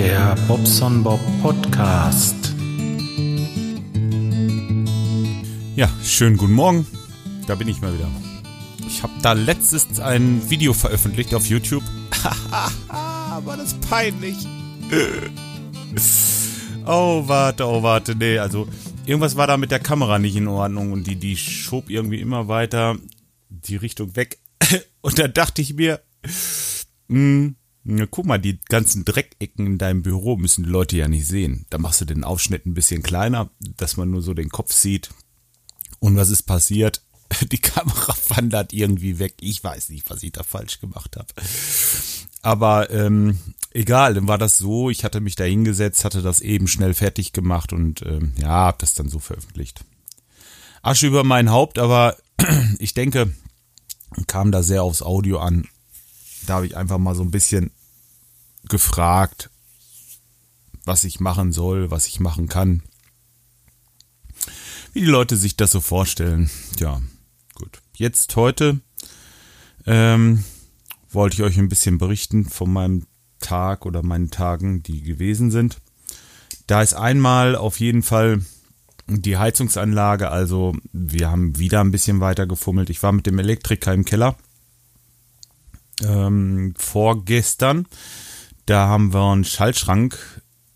Der Bobson Bob Podcast. Ja, schönen guten Morgen. Da bin ich mal wieder. Ich habe da letztens ein Video veröffentlicht auf YouTube. War das peinlich. oh, warte, oh, warte. Nee, also irgendwas war da mit der Kamera nicht in Ordnung und die, die schob irgendwie immer weiter die Richtung weg. Und da dachte ich mir, mh, hm, na, guck mal, die ganzen Dreckecken in deinem Büro müssen die Leute ja nicht sehen. Da machst du den Aufschnitt ein bisschen kleiner, dass man nur so den Kopf sieht. Und was ist passiert? Die Kamera wandert irgendwie weg. Ich weiß nicht, was ich da falsch gemacht habe. Aber ähm, egal, dann war das so. Ich hatte mich da hingesetzt, hatte das eben schnell fertig gemacht und ähm, ja, habe das dann so veröffentlicht. Asche über mein Haupt, aber ich denke, kam da sehr aufs Audio an da habe ich einfach mal so ein bisschen gefragt, was ich machen soll, was ich machen kann. Wie die Leute sich das so vorstellen. Ja, gut. Jetzt heute ähm, wollte ich euch ein bisschen berichten von meinem Tag oder meinen Tagen, die gewesen sind. Da ist einmal auf jeden Fall die Heizungsanlage, also wir haben wieder ein bisschen weiter gefummelt. Ich war mit dem Elektriker im Keller ähm, vorgestern. Da haben wir einen Schaltschrank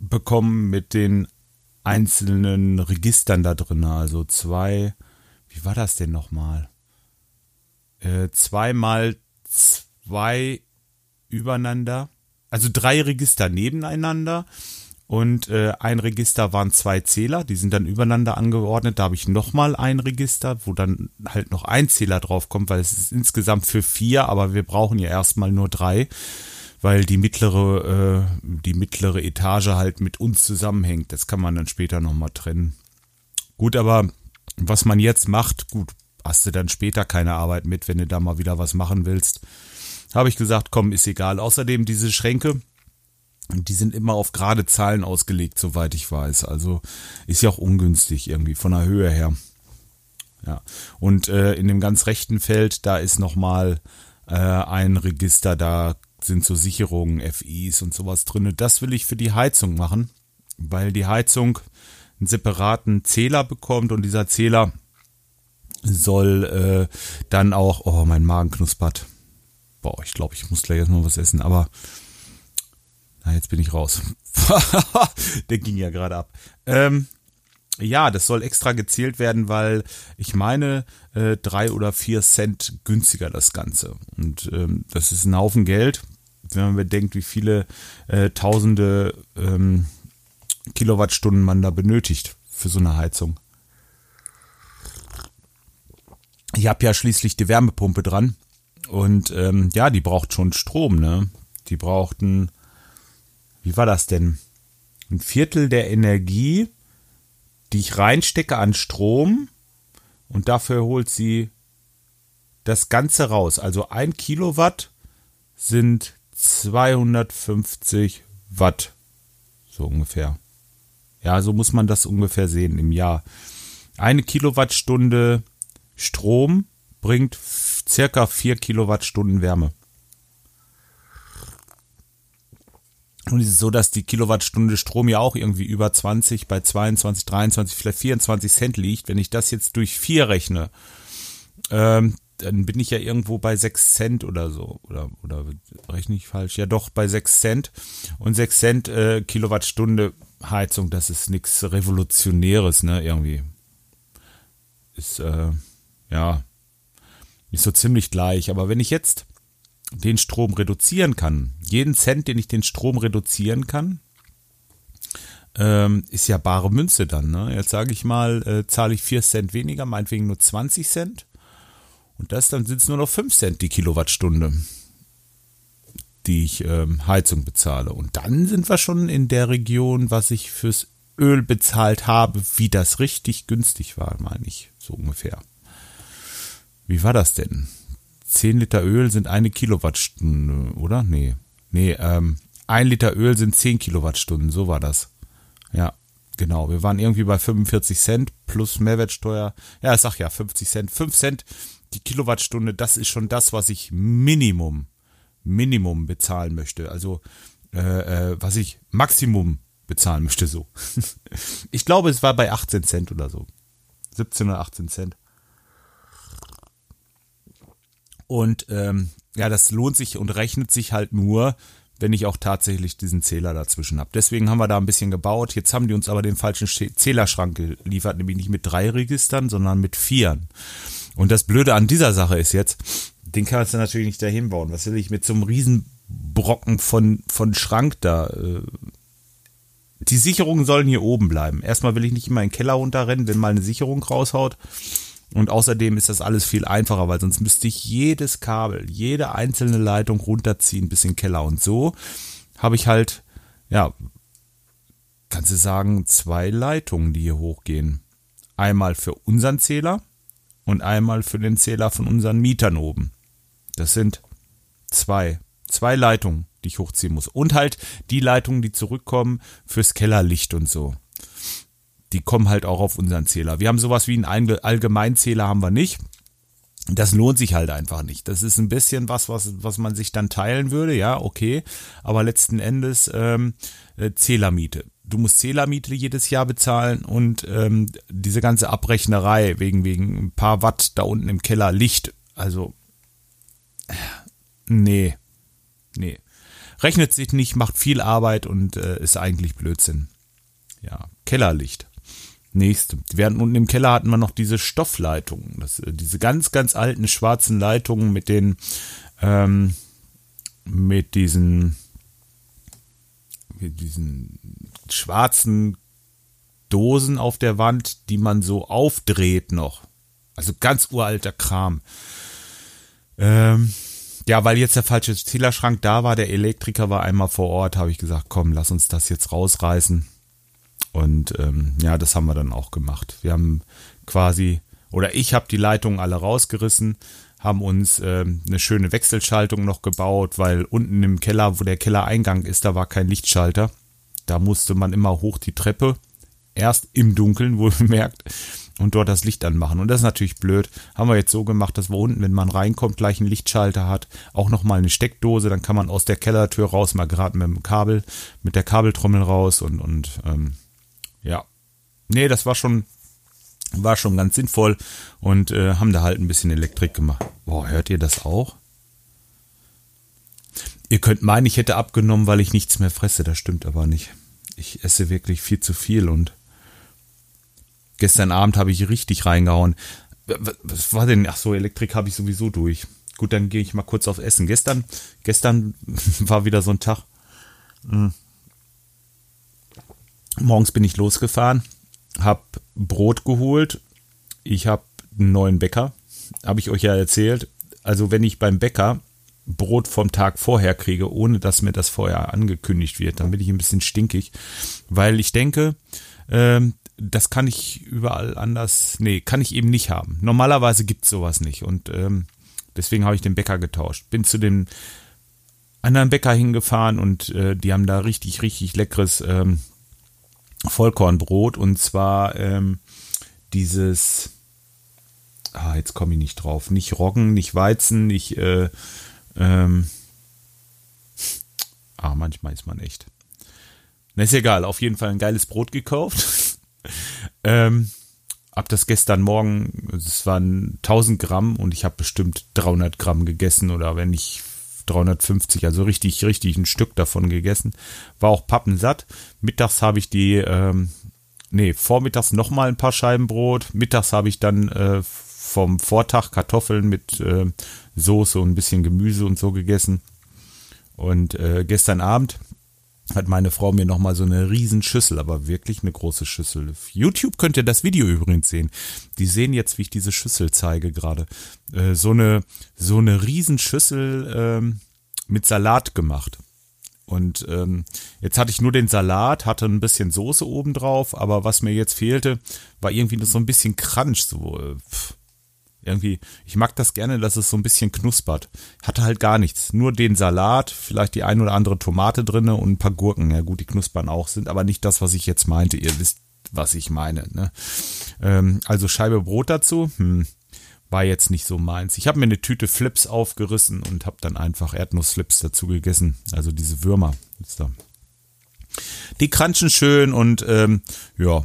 bekommen mit den einzelnen Registern da drin. Also zwei, wie war das denn nochmal? Äh, zweimal zwei übereinander. Also drei Register nebeneinander und äh, ein Register waren zwei Zähler, die sind dann übereinander angeordnet. Da habe ich nochmal ein Register, wo dann halt noch ein Zähler drauf kommt, weil es ist insgesamt für vier, aber wir brauchen ja erstmal nur drei, weil die mittlere, äh, die mittlere Etage halt mit uns zusammenhängt. Das kann man dann später nochmal trennen. Gut, aber was man jetzt macht, gut, hast du dann später keine Arbeit mit, wenn du da mal wieder was machen willst. Habe ich gesagt, komm, ist egal. Außerdem diese Schränke, die sind immer auf gerade Zahlen ausgelegt, soweit ich weiß. Also ist ja auch ungünstig irgendwie von der Höhe her. Ja. Und äh, in dem ganz rechten Feld, da ist nochmal äh, ein Register, da sind so Sicherungen, FIs und sowas drin. Das will ich für die Heizung machen, weil die Heizung einen separaten Zähler bekommt und dieser Zähler soll äh, dann auch, oh, mein Magen knuspert. Boah, ich glaube, ich muss gleich erstmal was essen, aber na, jetzt bin ich raus. Der ging ja gerade ab. Ähm, ja, das soll extra gezählt werden, weil ich meine, äh, drei oder vier Cent günstiger das Ganze. Und ähm, das ist ein Haufen Geld, wenn man bedenkt, wie viele äh, tausende ähm, Kilowattstunden man da benötigt für so eine Heizung. Ich habe ja schließlich die Wärmepumpe dran. Und ähm, ja, die braucht schon Strom, ne? Die brauchten wie war das denn? Ein Viertel der Energie, die ich reinstecke an Strom und dafür holt sie das Ganze raus. Also ein Kilowatt sind 250 Watt. So ungefähr. Ja, so muss man das ungefähr sehen im Jahr. Eine Kilowattstunde Strom bringt circa vier Kilowattstunden Wärme. Und es ist so, dass die Kilowattstunde Strom ja auch irgendwie über 20, bei 22, 23, vielleicht 24 Cent liegt. Wenn ich das jetzt durch vier rechne, ähm, dann bin ich ja irgendwo bei 6 Cent oder so. Oder, oder rechne ich falsch? Ja, doch, bei 6 Cent. Und 6 Cent äh, Kilowattstunde Heizung, das ist nichts Revolutionäres, ne, irgendwie. Ist, äh, ja, ist so ziemlich gleich. Aber wenn ich jetzt den Strom reduzieren kann, jeden Cent, den ich den Strom reduzieren kann, ähm, ist ja bare Münze dann. Ne? Jetzt sage ich mal, äh, zahle ich 4 Cent weniger, meinetwegen nur 20 Cent. Und das dann sind es nur noch 5 Cent die Kilowattstunde, die ich ähm, Heizung bezahle. Und dann sind wir schon in der Region, was ich fürs Öl bezahlt habe, wie das richtig günstig war, meine ich, so ungefähr. Wie war das denn? 10 Liter Öl sind eine Kilowattstunde, oder? Nee. Nee, ähm, ein Liter Öl sind 10 Kilowattstunden, so war das. Ja, genau. Wir waren irgendwie bei 45 Cent plus Mehrwertsteuer. Ja, ich sag ja, 50 Cent. 5 Cent die Kilowattstunde, das ist schon das, was ich Minimum, Minimum bezahlen möchte. Also äh, äh, was ich Maximum bezahlen möchte so. ich glaube, es war bei 18 Cent oder so. 17 oder 18 Cent. Und ähm, ja, das lohnt sich und rechnet sich halt nur, wenn ich auch tatsächlich diesen Zähler dazwischen habe. Deswegen haben wir da ein bisschen gebaut. Jetzt haben die uns aber den falschen Zählerschrank geliefert, nämlich nicht mit drei Registern, sondern mit vieren. Und das Blöde an dieser Sache ist jetzt, den kannst du natürlich nicht dahin bauen. Was will ich mit so einem Riesenbrocken von, von Schrank da? Äh, die Sicherungen sollen hier oben bleiben. Erstmal will ich nicht immer in den Keller runterrennen, wenn mal eine Sicherung raushaut. Und außerdem ist das alles viel einfacher, weil sonst müsste ich jedes Kabel, jede einzelne Leitung runterziehen bis in den Keller. Und so habe ich halt, ja, kannst du sagen, zwei Leitungen, die hier hochgehen. Einmal für unseren Zähler und einmal für den Zähler von unseren Mietern oben. Das sind zwei, zwei Leitungen, die ich hochziehen muss. Und halt die Leitungen, die zurückkommen fürs Kellerlicht und so die kommen halt auch auf unseren Zähler. Wir haben sowas wie einen Allgemeinzähler haben wir nicht. Das lohnt sich halt einfach nicht. Das ist ein bisschen was, was, was man sich dann teilen würde, ja, okay. Aber letzten Endes ähm, äh, Zählermiete. Du musst Zählermiete jedes Jahr bezahlen und ähm, diese ganze Abrechnerei wegen, wegen ein paar Watt da unten im Keller Licht. Also, nee, nee. Rechnet sich nicht, macht viel Arbeit und äh, ist eigentlich Blödsinn. Ja, Kellerlicht. Nächste. Hatten unten im Keller hatten wir noch diese Stoffleitungen, das, äh, diese ganz, ganz alten schwarzen Leitungen mit den, ähm, mit diesen, diesen schwarzen Dosen auf der Wand, die man so aufdreht noch. Also ganz uralter Kram. Ähm, ja, weil jetzt der falsche Zählerschrank da war, der Elektriker war einmal vor Ort, habe ich gesagt, komm, lass uns das jetzt rausreißen. Und ähm, ja, das haben wir dann auch gemacht. Wir haben quasi, oder ich habe die Leitungen alle rausgerissen, haben uns ähm, eine schöne Wechselschaltung noch gebaut, weil unten im Keller, wo der Kellereingang ist, da war kein Lichtschalter. Da musste man immer hoch die Treppe, erst im Dunkeln, wohlgemerkt, und dort das Licht anmachen. Und das ist natürlich blöd. Haben wir jetzt so gemacht, dass wir unten, wenn man reinkommt, gleich einen Lichtschalter hat, auch nochmal eine Steckdose, dann kann man aus der Kellertür raus, mal gerade mit dem Kabel, mit der Kabeltrommel raus und, und ähm, ja. Nee, das war schon, war schon ganz sinnvoll und äh, haben da halt ein bisschen Elektrik gemacht. Boah, hört ihr das auch? Ihr könnt meinen, ich hätte abgenommen, weil ich nichts mehr fresse. Das stimmt aber nicht. Ich esse wirklich viel zu viel und gestern Abend habe ich richtig reingehauen. Was war denn? Ach so, Elektrik habe ich sowieso durch. Gut, dann gehe ich mal kurz auf Essen. Gestern, gestern war wieder so ein Tag. Hm. Morgens bin ich losgefahren, habe Brot geholt. Ich habe einen neuen Bäcker, habe ich euch ja erzählt. Also wenn ich beim Bäcker Brot vom Tag vorher kriege, ohne dass mir das vorher angekündigt wird, dann bin ich ein bisschen stinkig, weil ich denke, ähm, das kann ich überall anders, nee, kann ich eben nicht haben. Normalerweise gibt's sowas nicht und ähm, deswegen habe ich den Bäcker getauscht. Bin zu dem anderen Bäcker hingefahren und äh, die haben da richtig, richtig leckeres ähm, Vollkornbrot und zwar ähm, dieses, ah, jetzt komme ich nicht drauf, nicht Roggen, nicht Weizen, nicht, äh, ähm, ah, manchmal ist man echt. Na, ist egal, auf jeden Fall ein geiles Brot gekauft. ähm, hab das gestern Morgen, es waren 1000 Gramm und ich habe bestimmt 300 Gramm gegessen oder wenn ich 350, also richtig, richtig ein Stück davon gegessen. War auch pappensatt. Mittags habe ich die, ähm, nee, vormittags nochmal ein paar Scheiben Brot. Mittags habe ich dann äh, vom Vortag Kartoffeln mit äh, Soße und ein bisschen Gemüse und so gegessen. Und äh, gestern Abend hat meine Frau mir nochmal so eine Riesenschüssel, aber wirklich eine große Schüssel. Auf YouTube könnt ihr das Video übrigens sehen. Die sehen jetzt, wie ich diese Schüssel zeige gerade. Äh, so eine, so eine Riesenschüssel ähm, mit Salat gemacht. Und ähm, jetzt hatte ich nur den Salat, hatte ein bisschen Soße oben drauf, aber was mir jetzt fehlte, war irgendwie so ein bisschen Crunch. So, äh, pff irgendwie, ich mag das gerne, dass es so ein bisschen knuspert. Hatte halt gar nichts. Nur den Salat, vielleicht die ein oder andere Tomate drinne und ein paar Gurken. Ja gut, die knuspern auch, sind aber nicht das, was ich jetzt meinte. Ihr wisst, was ich meine. Ne? Ähm, also Scheibe Brot dazu. Hm, war jetzt nicht so meins. Ich habe mir eine Tüte Flips aufgerissen und habe dann einfach Erdnussflips dazu gegessen. Also diese Würmer. Die kranchen schön und ähm, ja,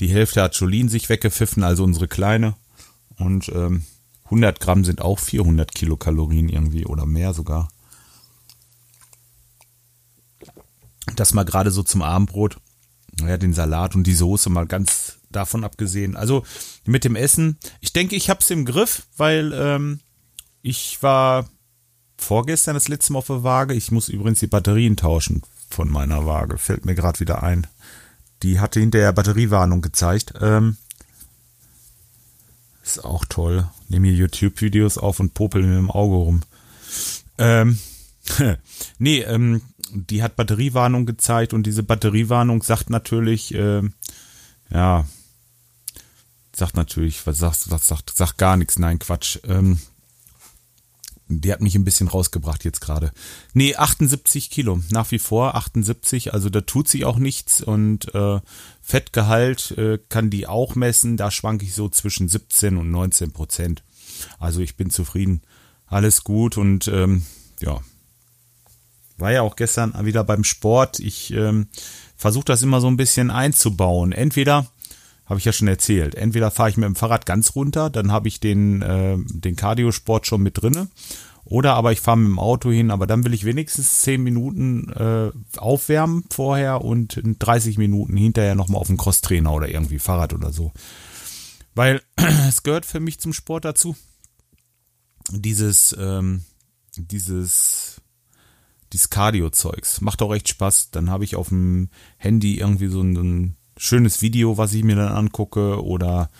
die Hälfte hat Jolien sich weggepfiffen, also unsere Kleine. Und ähm, 100 Gramm sind auch 400 Kilokalorien irgendwie oder mehr sogar. Das mal gerade so zum Abendbrot. Ja, den Salat und die Soße mal ganz davon abgesehen. Also mit dem Essen, ich denke, ich habe es im Griff, weil ähm, ich war vorgestern das letzte Mal auf der Waage. Ich muss übrigens die Batterien tauschen von meiner Waage. Fällt mir gerade wieder ein. Die hatte hinterher Batteriewarnung gezeigt. Ähm, ist auch toll. Nehme hier YouTube-Videos auf und popel mir im Auge rum. Ähm, nee, ähm, die hat Batteriewarnung gezeigt und diese Batteriewarnung sagt natürlich, äh, ja, sagt natürlich, was sagt, was sagt, sagt gar nichts, nein, Quatsch. Ähm, die hat mich ein bisschen rausgebracht jetzt gerade. Nee, 78 Kilo, nach wie vor 78, also da tut sich auch nichts und äh, Fettgehalt äh, kann die auch messen, da schwanke ich so zwischen 17 und 19 Prozent. Also ich bin zufrieden, alles gut und ähm, ja, war ja auch gestern wieder beim Sport. Ich ähm, versuche das immer so ein bisschen einzubauen. Entweder habe ich ja schon erzählt. Entweder fahre ich mit dem Fahrrad ganz runter, dann habe ich den, äh, den Cardiosport schon mit drinne. Oder aber ich fahre mit dem Auto hin, aber dann will ich wenigstens 10 Minuten äh, aufwärmen vorher und 30 Minuten hinterher nochmal auf den Crosstrainer oder irgendwie Fahrrad oder so. Weil es gehört für mich zum Sport dazu. Dieses, ähm, dieses, dieses Cardio-Zeugs. Macht auch echt Spaß. Dann habe ich auf dem Handy irgendwie so ein, so ein schönes Video, was ich mir dann angucke oder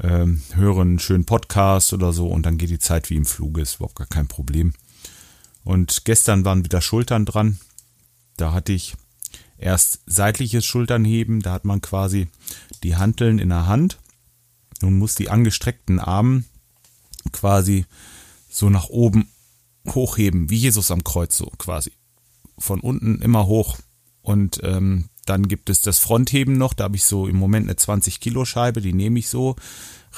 ähm, höre einen schönen Podcast oder so und dann geht die Zeit wie im Fluge, ist überhaupt gar kein Problem. Und gestern waren wieder Schultern dran. Da hatte ich erst seitliches Schulternheben, da hat man quasi die Hanteln in der Hand und muss die angestreckten Arme quasi so nach oben hochheben, wie Jesus am Kreuz so quasi. Von unten immer hoch und ähm, dann gibt es das Frontheben noch, da habe ich so im Moment eine 20 Kilo Scheibe, die nehme ich so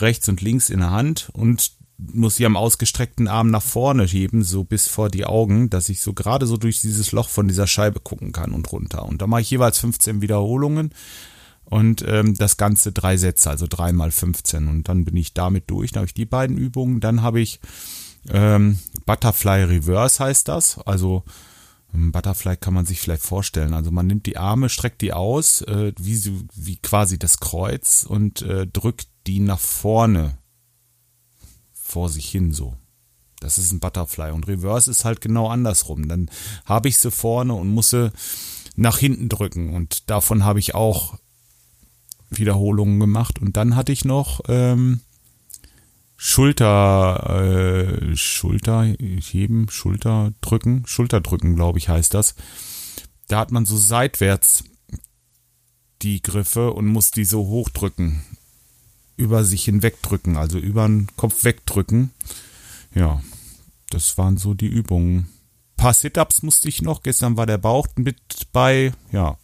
rechts und links in der Hand und muss sie am ausgestreckten Arm nach vorne heben, so bis vor die Augen, dass ich so gerade so durch dieses Loch von dieser Scheibe gucken kann und runter. Und da mache ich jeweils 15 Wiederholungen und ähm, das Ganze drei Sätze, also dreimal 15. Und dann bin ich damit durch. Dann habe ich die beiden Übungen. Dann habe ich ähm, Butterfly Reverse heißt das. Also Butterfly kann man sich vielleicht vorstellen. Also man nimmt die Arme, streckt die aus, äh, wie, wie quasi das Kreuz und äh, drückt die nach vorne vor sich hin so. Das ist ein Butterfly. Und Reverse ist halt genau andersrum. Dann habe ich sie vorne und muss sie nach hinten drücken. Und davon habe ich auch Wiederholungen gemacht. Und dann hatte ich noch ähm, Schulter, äh, Schulter heben, Schulter drücken, Schulter drücken, glaube ich, heißt das. Da hat man so seitwärts die Griffe und muss die so hochdrücken, über sich hinwegdrücken, also über den Kopf wegdrücken. Ja, das waren so die Übungen. Ein paar Sit-ups musste ich noch. Gestern war der Bauch mit bei, ja.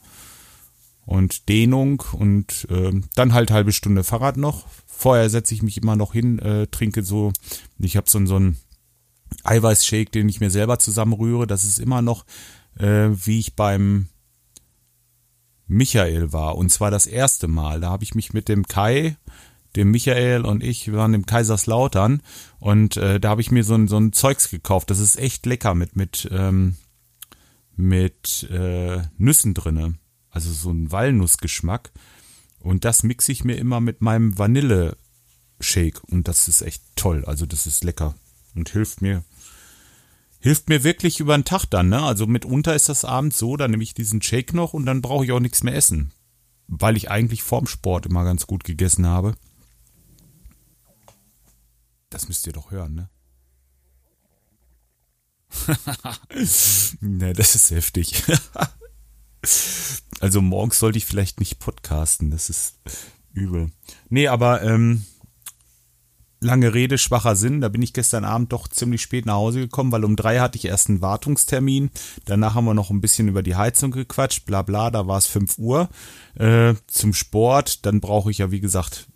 Und Dehnung und äh, dann halt halbe Stunde Fahrrad noch Vorher setze ich mich immer noch hin, äh, trinke so, ich habe so, so einen Eiweißshake, den ich mir selber zusammenrühre. Das ist immer noch, äh, wie ich beim Michael war. Und zwar das erste Mal. Da habe ich mich mit dem Kai, dem Michael und ich waren im Kaiserslautern und äh, da habe ich mir so ein, so ein Zeugs gekauft. Das ist echt lecker mit, mit, ähm, mit äh, Nüssen drinne. Also so ein Walnussgeschmack. Und das mixe ich mir immer mit meinem Vanille-Shake. Und das ist echt toll. Also das ist lecker. Und hilft mir, hilft mir wirklich über den Tag dann, ne? Also mitunter ist das abends so, dann nehme ich diesen Shake noch und dann brauche ich auch nichts mehr essen. Weil ich eigentlich vorm Sport immer ganz gut gegessen habe. Das müsst ihr doch hören, ne? ne, das ist heftig. Also morgens sollte ich vielleicht nicht podcasten, das ist übel. Nee, aber ähm, lange Rede, schwacher Sinn. Da bin ich gestern Abend doch ziemlich spät nach Hause gekommen, weil um drei hatte ich erst einen Wartungstermin. Danach haben wir noch ein bisschen über die Heizung gequatscht, bla bla, da war es fünf Uhr. Äh, zum Sport, dann brauche ich ja, wie gesagt,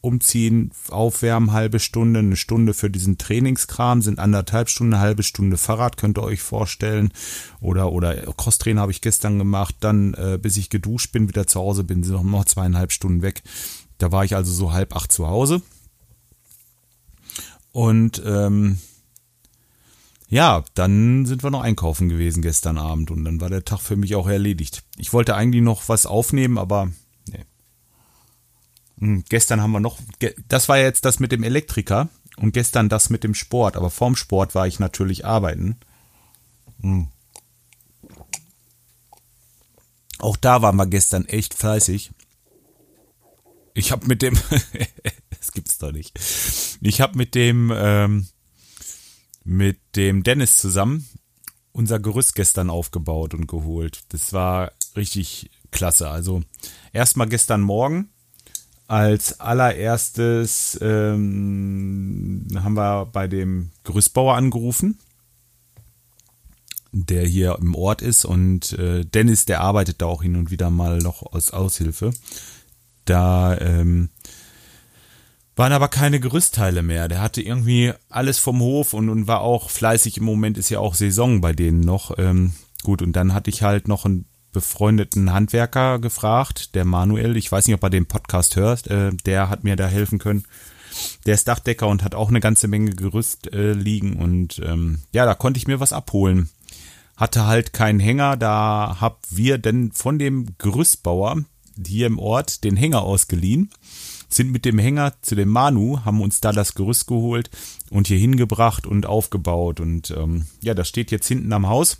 umziehen, aufwärmen, halbe Stunde, eine Stunde für diesen Trainingskram, sind anderthalb Stunden, halbe Stunde Fahrrad, könnt ihr euch vorstellen. Oder, oder Crosstrainer habe ich gestern gemacht, dann, äh, bis ich geduscht bin, wieder zu Hause bin, sind noch, noch zweieinhalb Stunden weg. Da war ich also so halb acht zu Hause. Und ähm, ja, dann sind wir noch einkaufen gewesen gestern Abend und dann war der Tag für mich auch erledigt. Ich wollte eigentlich noch was aufnehmen, aber. Hm, gestern haben wir noch, das war jetzt das mit dem Elektriker und gestern das mit dem Sport, aber vorm Sport war ich natürlich arbeiten. Hm. Auch da waren wir gestern echt fleißig. Ich habe mit dem, das gibt's doch nicht. Ich habe mit dem ähm, mit dem Dennis zusammen unser Gerüst gestern aufgebaut und geholt. Das war richtig klasse. Also erstmal gestern Morgen als allererstes ähm, haben wir bei dem Gerüstbauer angerufen, der hier im Ort ist und äh, Dennis, der arbeitet da auch hin und wieder mal noch als Aushilfe. Da ähm, waren aber keine Gerüstteile mehr. Der hatte irgendwie alles vom Hof und, und war auch fleißig. Im Moment ist ja auch Saison bei denen noch. Ähm, gut, und dann hatte ich halt noch einen befreundeten Handwerker gefragt, der Manuel. Ich weiß nicht, ob er den Podcast hört. Äh, der hat mir da helfen können. Der ist Dachdecker und hat auch eine ganze Menge Gerüst äh, liegen. Und ähm, ja, da konnte ich mir was abholen. Hatte halt keinen Hänger. Da hab wir denn von dem Gerüstbauer hier im Ort den Hänger ausgeliehen sind mit dem Hänger zu dem Manu, haben uns da das Gerüst geholt und hier hingebracht und aufgebaut. Und ähm, ja, das steht jetzt hinten am Haus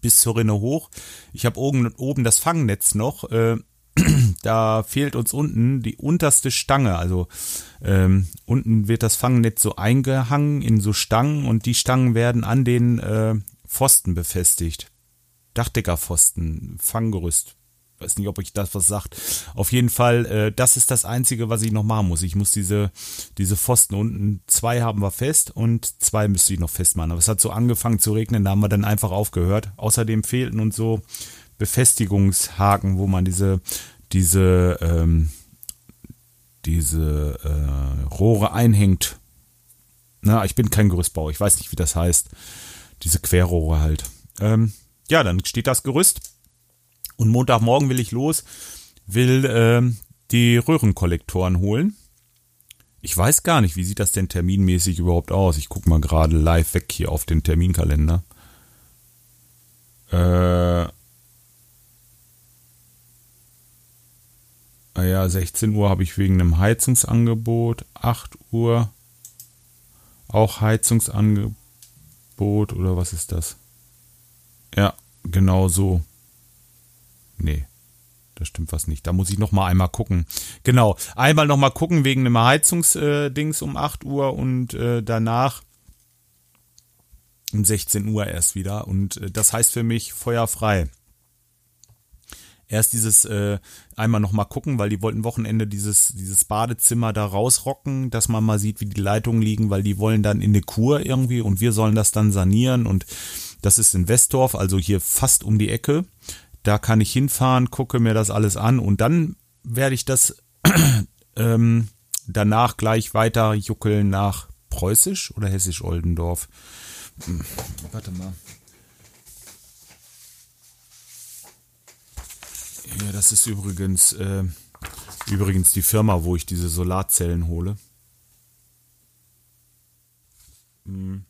bis zur Rinne hoch. Ich habe oben, oben das Fangnetz noch. Äh, da fehlt uns unten die unterste Stange. Also ähm, unten wird das Fangnetz so eingehangen in so Stangen und die Stangen werden an den äh, Pfosten befestigt. Dachdeckerpfosten, Fanggerüst weiß nicht, ob ich das was sagt. Auf jeden Fall, äh, das ist das Einzige, was ich noch machen muss. Ich muss diese, diese Pfosten unten, zwei haben wir fest und zwei müsste ich noch festmachen. Aber es hat so angefangen zu regnen, da haben wir dann einfach aufgehört. Außerdem fehlten uns so Befestigungshaken, wo man diese, diese, ähm, diese äh, Rohre einhängt. Na, ich bin kein Gerüstbauer, ich weiß nicht, wie das heißt. Diese Querrohre halt. Ähm, ja, dann steht das Gerüst und Montagmorgen will ich los, will äh, die Röhrenkollektoren holen. Ich weiß gar nicht, wie sieht das denn terminmäßig überhaupt aus? Ich gucke mal gerade live weg hier auf den Terminkalender. Äh, ah ja, 16 Uhr habe ich wegen einem Heizungsangebot, 8 Uhr auch Heizungsangebot oder was ist das? Ja, genau so. Nee. Da stimmt was nicht. Da muss ich noch mal einmal gucken. Genau. Einmal noch mal gucken wegen einem Heizungsdings äh, um 8 Uhr und äh, danach um 16 Uhr erst wieder. Und äh, das heißt für mich feuerfrei. Erst dieses äh, einmal noch mal gucken, weil die wollten Wochenende dieses, dieses Badezimmer da rausrocken, dass man mal sieht, wie die Leitungen liegen, weil die wollen dann in eine Kur irgendwie und wir sollen das dann sanieren und das ist in Westdorf, also hier fast um die Ecke. Da kann ich hinfahren, gucke mir das alles an und dann werde ich das ähm, danach gleich weiter juckeln nach Preußisch oder Hessisch-Oldendorf. Hm, warte mal. Ja, das ist übrigens, äh, übrigens die Firma, wo ich diese Solarzellen hole. Hm.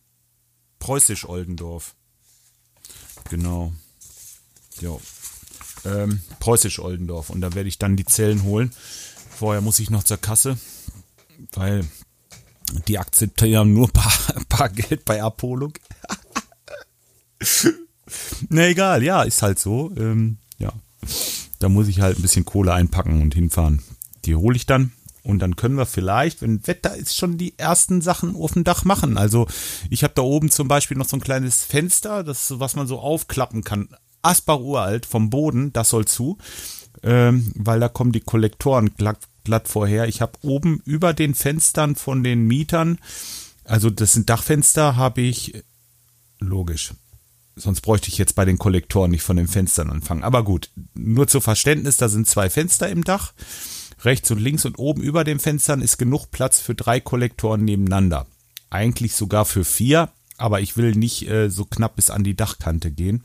Preußisch-Oldendorf. Genau. Jo ähm, Preußisch-Oldendorf. Und da werde ich dann die Zellen holen. Vorher muss ich noch zur Kasse, weil die akzeptieren nur paar, paar Geld bei Abholung. Na egal, ja, ist halt so. Ähm, ja, da muss ich halt ein bisschen Kohle einpacken und hinfahren. Die hole ich dann und dann können wir vielleicht, wenn Wetter ist, schon die ersten Sachen auf dem Dach machen. Also ich habe da oben zum Beispiel noch so ein kleines Fenster, das was man so aufklappen kann. Asbach uralt vom Boden, das soll zu, ähm, weil da kommen die Kollektoren glatt, glatt vorher. Ich habe oben über den Fenstern von den Mietern, also das sind Dachfenster, habe ich logisch. Sonst bräuchte ich jetzt bei den Kollektoren nicht von den Fenstern anfangen. Aber gut, nur zu Verständnis, da sind zwei Fenster im Dach. Rechts und links und oben über den Fenstern ist genug Platz für drei Kollektoren nebeneinander. Eigentlich sogar für vier, aber ich will nicht äh, so knapp bis an die Dachkante gehen,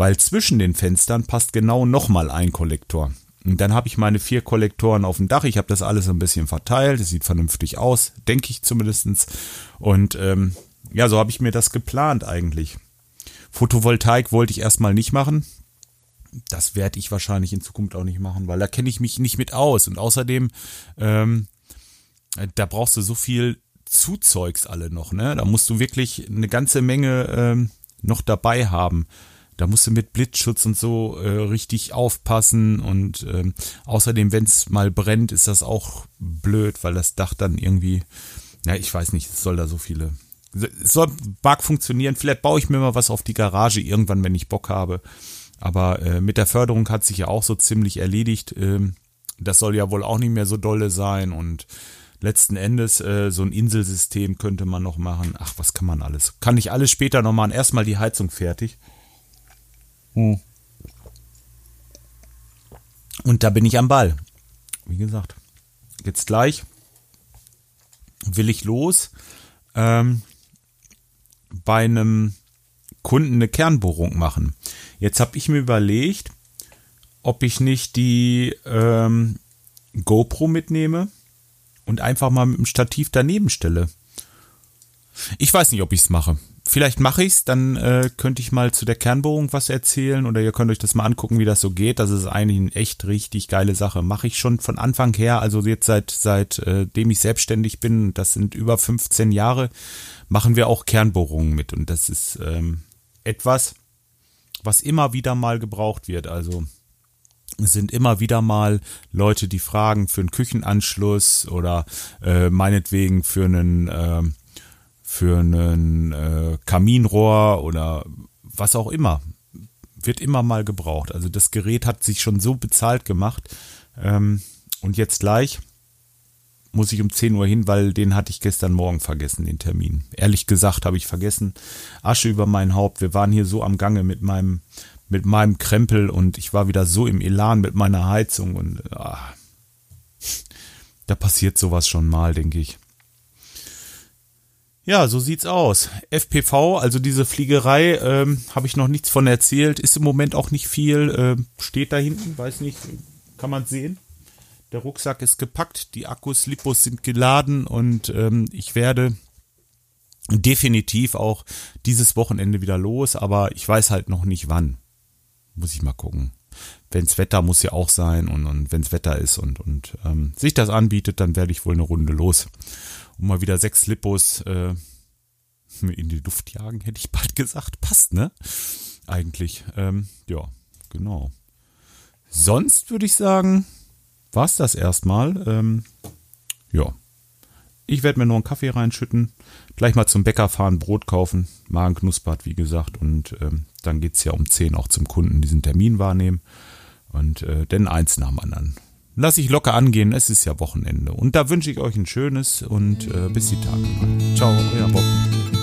weil zwischen den Fenstern passt genau nochmal ein Kollektor. Und dann habe ich meine vier Kollektoren auf dem Dach. Ich habe das alles ein bisschen verteilt. Es sieht vernünftig aus, denke ich zumindestens. Und ähm, ja, so habe ich mir das geplant eigentlich. Photovoltaik wollte ich erstmal nicht machen. Das werde ich wahrscheinlich in Zukunft auch nicht machen, weil da kenne ich mich nicht mit aus. Und außerdem, ähm, da brauchst du so viel Zuzeugs alle noch, ne? Da musst du wirklich eine ganze Menge ähm, noch dabei haben. Da musst du mit Blitzschutz und so äh, richtig aufpassen und ähm, außerdem, wenn es mal brennt, ist das auch blöd, weil das Dach dann irgendwie, ja, ich weiß nicht, es soll da so viele es soll mag funktionieren. Vielleicht baue ich mir mal was auf die Garage irgendwann, wenn ich Bock habe. Aber äh, mit der Förderung hat sich ja auch so ziemlich erledigt. Ähm, das soll ja wohl auch nicht mehr so dolle sein und letzten Endes äh, so ein Inselsystem könnte man noch machen. Ach, was kann man alles? Kann ich alles später noch machen. Erstmal die Heizung fertig. Hm. Und da bin ich am Ball. Wie gesagt, jetzt gleich will ich los. Ähm, bei einem Kunden eine Kernbohrung machen. Jetzt habe ich mir überlegt, ob ich nicht die ähm, GoPro mitnehme und einfach mal mit dem Stativ daneben stelle. Ich weiß nicht, ob ich es mache. Vielleicht mache ich es, dann äh, könnte ich mal zu der Kernbohrung was erzählen oder ihr könnt euch das mal angucken, wie das so geht. Das ist eigentlich eine echt richtig geile Sache. Mache ich schon von Anfang her, also jetzt seit seitdem äh, ich selbstständig bin, das sind über 15 Jahre, machen wir auch Kernbohrungen mit. Und das ist ähm, etwas, was immer wieder mal gebraucht wird. Also es sind immer wieder mal Leute, die fragen für einen Küchenanschluss oder äh, meinetwegen für einen äh, für einen äh, Kaminrohr oder was auch immer. Wird immer mal gebraucht. Also das Gerät hat sich schon so bezahlt gemacht. Ähm, und jetzt gleich muss ich um 10 Uhr hin, weil den hatte ich gestern Morgen vergessen, den Termin. Ehrlich gesagt habe ich vergessen. Asche über mein Haupt. Wir waren hier so am Gange mit meinem, mit meinem Krempel und ich war wieder so im Elan mit meiner Heizung und ah, da passiert sowas schon mal, denke ich. Ja, so sieht's aus. FPV, also diese Fliegerei, ähm, habe ich noch nichts von erzählt. Ist im Moment auch nicht viel. Äh, steht da hinten, weiß nicht, kann man sehen. Der Rucksack ist gepackt, die Akkus, Lipos sind geladen und ähm, ich werde definitiv auch dieses Wochenende wieder los, aber ich weiß halt noch nicht wann. Muss ich mal gucken. Wenn's Wetter muss ja auch sein und, und wenn's Wetter ist und, und ähm, sich das anbietet, dann werde ich wohl eine Runde los. Und mal wieder sechs Lipos äh, in die Luft jagen, hätte ich bald gesagt. Passt, ne? Eigentlich. Ähm, ja, genau. Sonst würde ich sagen, war's das erstmal. Ähm, ja. Ich werde mir noch einen Kaffee reinschütten, gleich mal zum Bäcker fahren, Brot kaufen, Magen knuspert, wie gesagt, und ähm, dann geht's ja um 10 auch zum Kunden diesen Termin wahrnehmen und äh, denn eins nach dem anderen. Lass ich locker angehen, es ist ja Wochenende. Und da wünsche ich euch ein schönes und äh, bis die Tage mal. Ciao, euer Bob.